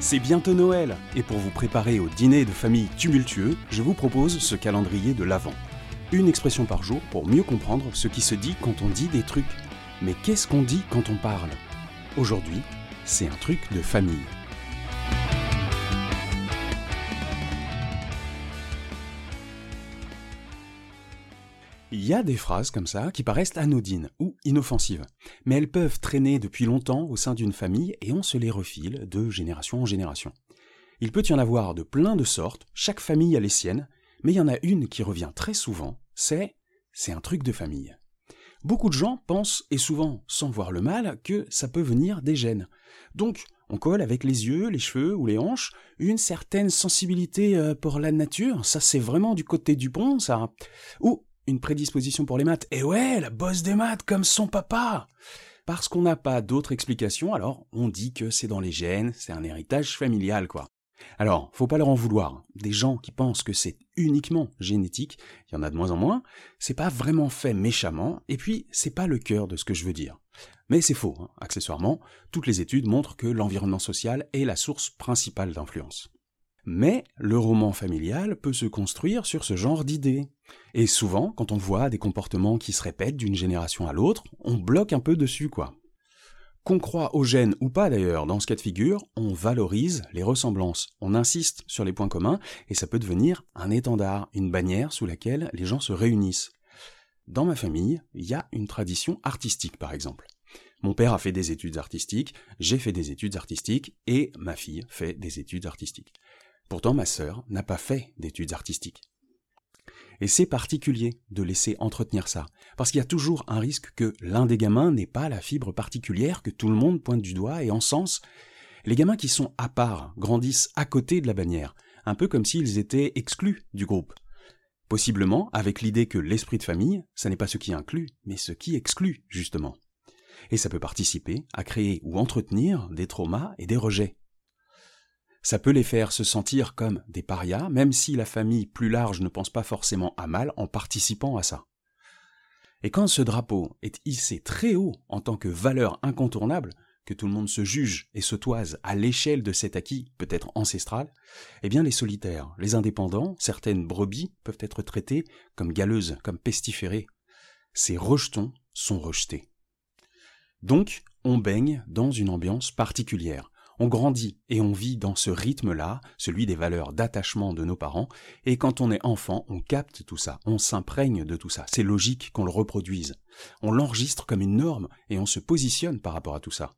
C'est bientôt Noël, et pour vous préparer au dîner de famille tumultueux, je vous propose ce calendrier de l'Avent. Une expression par jour pour mieux comprendre ce qui se dit quand on dit des trucs. Mais qu'est-ce qu'on dit quand on parle? Aujourd'hui, c'est un truc de famille. Il y a des phrases comme ça qui paraissent anodines ou inoffensives, mais elles peuvent traîner depuis longtemps au sein d'une famille et on se les refile de génération en génération. Il peut y en avoir de plein de sortes, chaque famille a les siennes, mais il y en a une qui revient très souvent, c'est c'est un truc de famille. Beaucoup de gens pensent, et souvent sans voir le mal, que ça peut venir des gènes. Donc, on colle avec les yeux, les cheveux ou les hanches une certaine sensibilité euh, pour la nature, ça c'est vraiment du côté du pont, ça. Ou une prédisposition pour les maths. Et ouais, la bosse des maths comme son papa Parce qu'on n'a pas d'autre explication, alors on dit que c'est dans les gènes, c'est un héritage familial, quoi. Alors, faut pas leur en vouloir. Des gens qui pensent que c'est uniquement génétique, il y en a de moins en moins, c'est pas vraiment fait méchamment, et puis c'est pas le cœur de ce que je veux dire. Mais c'est faux, hein. accessoirement, toutes les études montrent que l'environnement social est la source principale d'influence. Mais le roman familial peut se construire sur ce genre d'idées. Et souvent, quand on voit des comportements qui se répètent d'une génération à l'autre, on bloque un peu dessus, quoi. Qu'on croit aux gènes ou pas d'ailleurs, dans ce cas de figure, on valorise les ressemblances, on insiste sur les points communs, et ça peut devenir un étendard, une bannière sous laquelle les gens se réunissent. Dans ma famille, il y a une tradition artistique par exemple. Mon père a fait des études artistiques, j'ai fait des études artistiques, et ma fille fait des études artistiques. Pourtant, ma sœur n'a pas fait d'études artistiques. Et c'est particulier de laisser entretenir ça, parce qu'il y a toujours un risque que l'un des gamins n'ait pas la fibre particulière que tout le monde pointe du doigt et en sens. Les gamins qui sont à part grandissent à côté de la bannière, un peu comme s'ils étaient exclus du groupe. Possiblement avec l'idée que l'esprit de famille, ça n'est pas ce qui inclut, mais ce qui exclut, justement. Et ça peut participer à créer ou entretenir des traumas et des rejets ça peut les faire se sentir comme des parias, même si la famille plus large ne pense pas forcément à mal en participant à ça. Et quand ce drapeau est hissé très haut en tant que valeur incontournable, que tout le monde se juge et se toise à l'échelle de cet acquis peut-être ancestral, eh bien les solitaires, les indépendants, certaines brebis peuvent être traitées comme galeuses, comme pestiférées. Ces rejetons sont rejetés. Donc, on baigne dans une ambiance particulière, on grandit et on vit dans ce rythme-là, celui des valeurs d'attachement de nos parents, et quand on est enfant, on capte tout ça, on s'imprègne de tout ça. C'est logique qu'on le reproduise. On l'enregistre comme une norme et on se positionne par rapport à tout ça.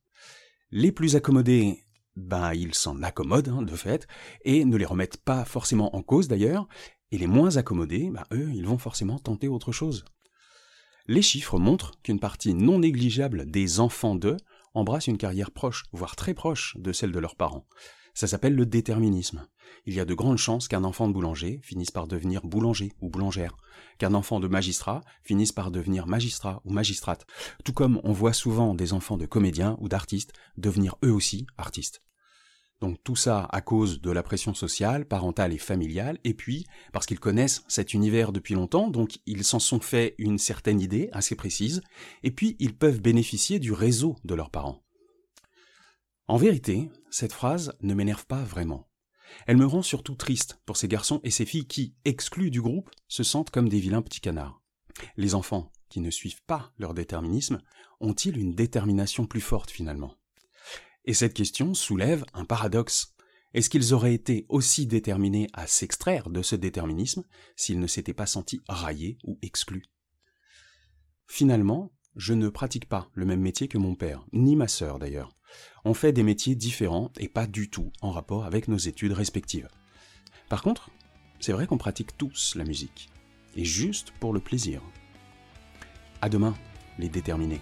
Les plus accommodés, ben ils s'en accommodent hein, de fait, et ne les remettent pas forcément en cause d'ailleurs, et les moins accommodés, ben eux, ils vont forcément tenter autre chose. Les chiffres montrent qu'une partie non négligeable des enfants d'eux embrassent une carrière proche, voire très proche de celle de leurs parents. Ça s'appelle le déterminisme. Il y a de grandes chances qu'un enfant de boulanger finisse par devenir boulanger ou boulangère, qu'un enfant de magistrat finisse par devenir magistrat ou magistrate, tout comme on voit souvent des enfants de comédiens ou d'artistes devenir eux aussi artistes. Donc tout ça à cause de la pression sociale, parentale et familiale, et puis parce qu'ils connaissent cet univers depuis longtemps, donc ils s'en sont fait une certaine idée assez précise, et puis ils peuvent bénéficier du réseau de leurs parents. En vérité, cette phrase ne m'énerve pas vraiment. Elle me rend surtout triste pour ces garçons et ces filles qui, exclus du groupe, se sentent comme des vilains petits canards. Les enfants, qui ne suivent pas leur déterminisme, ont-ils une détermination plus forte finalement? Et cette question soulève un paradoxe. Est-ce qu'ils auraient été aussi déterminés à s'extraire de ce déterminisme s'ils ne s'étaient pas sentis raillés ou exclus? Finalement, je ne pratique pas le même métier que mon père, ni ma sœur d'ailleurs. On fait des métiers différents et pas du tout en rapport avec nos études respectives. Par contre, c'est vrai qu'on pratique tous la musique, et juste pour le plaisir. À demain, les déterminés.